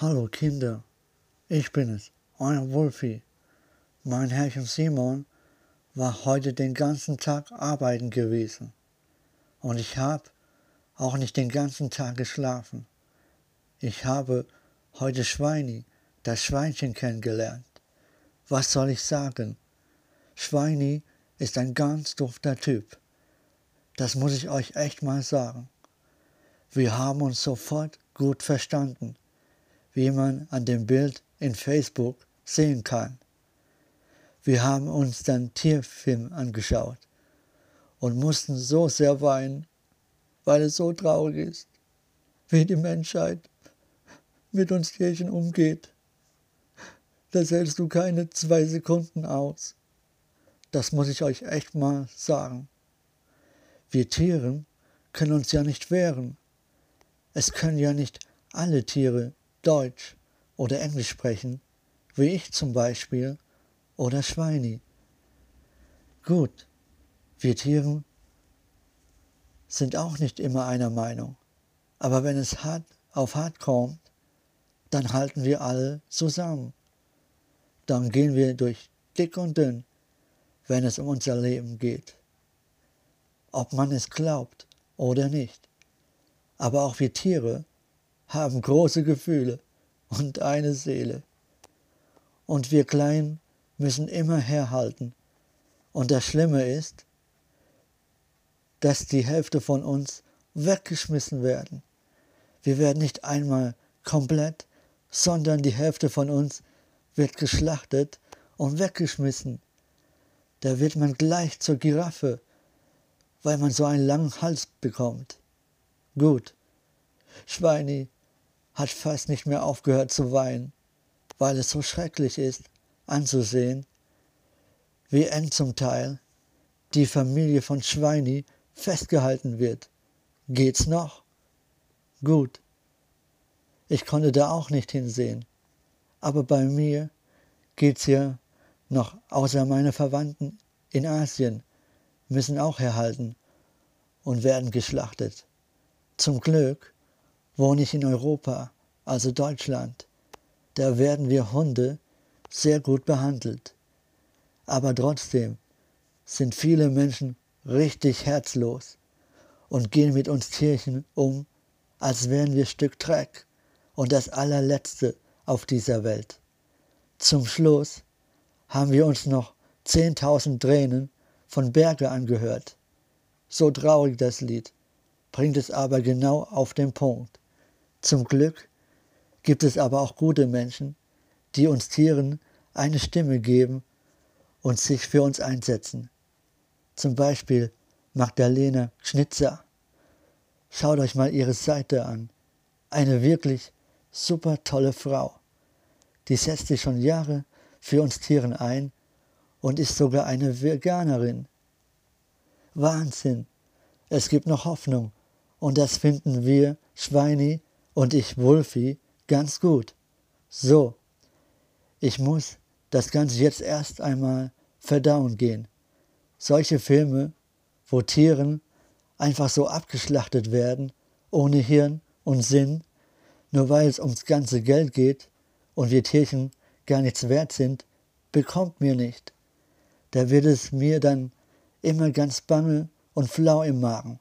Hallo Kinder, ich bin es, euer Wolfi. Mein Herrchen Simon war heute den ganzen Tag arbeiten gewesen. Und ich habe auch nicht den ganzen Tag geschlafen. Ich habe heute Schweini, das Schweinchen, kennengelernt. Was soll ich sagen? Schweini ist ein ganz dufter Typ. Das muss ich euch echt mal sagen. Wir haben uns sofort gut verstanden, wie man an dem Bild in Facebook sehen kann. Wir haben uns dann Tierfilm angeschaut und mussten so sehr weinen, weil es so traurig ist, wie die Menschheit mit uns Tierchen umgeht. Das hältst du keine zwei Sekunden aus. Das muss ich euch echt mal sagen. Wir Tiere können uns ja nicht wehren. Es können ja nicht alle Tiere Deutsch oder Englisch sprechen, wie ich zum Beispiel oder Schweini. Gut, wir Tieren sind auch nicht immer einer Meinung, aber wenn es hart auf hart kommt, dann halten wir alle zusammen. Dann gehen wir durch dick und dünn, wenn es um unser Leben geht. Ob man es glaubt oder nicht. Aber auch wir Tiere haben große Gefühle und eine Seele. Und wir Kleinen müssen immer herhalten. Und das Schlimme ist, dass die Hälfte von uns weggeschmissen werden. Wir werden nicht einmal komplett, sondern die Hälfte von uns wird geschlachtet und weggeschmissen. Da wird man gleich zur Giraffe, weil man so einen langen Hals bekommt. Gut, Schweini hat fast nicht mehr aufgehört zu weinen, weil es so schrecklich ist, anzusehen, wie eng zum Teil die Familie von Schweini festgehalten wird. Geht's noch? Gut. Ich konnte da auch nicht hinsehen. Aber bei mir geht's ja noch, außer meine Verwandten in Asien müssen auch herhalten und werden geschlachtet. Zum Glück wohne ich in Europa, also Deutschland. Da werden wir Hunde sehr gut behandelt. Aber trotzdem sind viele Menschen richtig herzlos und gehen mit uns Tierchen um, als wären wir Stück Dreck und das allerletzte auf dieser Welt. Zum Schluss haben wir uns noch 10.000 Tränen von Berge angehört. So traurig das Lied, bringt es aber genau auf den Punkt. Zum Glück gibt es aber auch gute Menschen, die uns Tieren eine Stimme geben und sich für uns einsetzen. Zum Beispiel Magdalena Schnitzer. Schaut euch mal ihre Seite an. Eine wirklich super tolle Frau. Die setzt sich schon Jahre für uns Tieren ein und ist sogar eine Veganerin. Wahnsinn! Es gibt noch Hoffnung und das finden wir, Schweini und ich, Wolfi, ganz gut. So, ich muss das Ganze jetzt erst einmal verdauen gehen. Solche Filme, wo Tieren einfach so abgeschlachtet werden, ohne Hirn und Sinn, nur weil es ums ganze Geld geht und wir Tierchen gar nichts wert sind, bekommt mir nicht. Da wird es mir dann immer ganz bange und flau im Magen.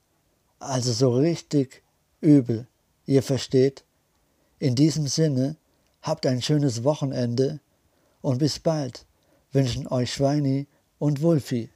Also so richtig übel, ihr versteht? In diesem Sinne, habt ein schönes Wochenende und bis bald wünschen euch Schweini und Wulfi.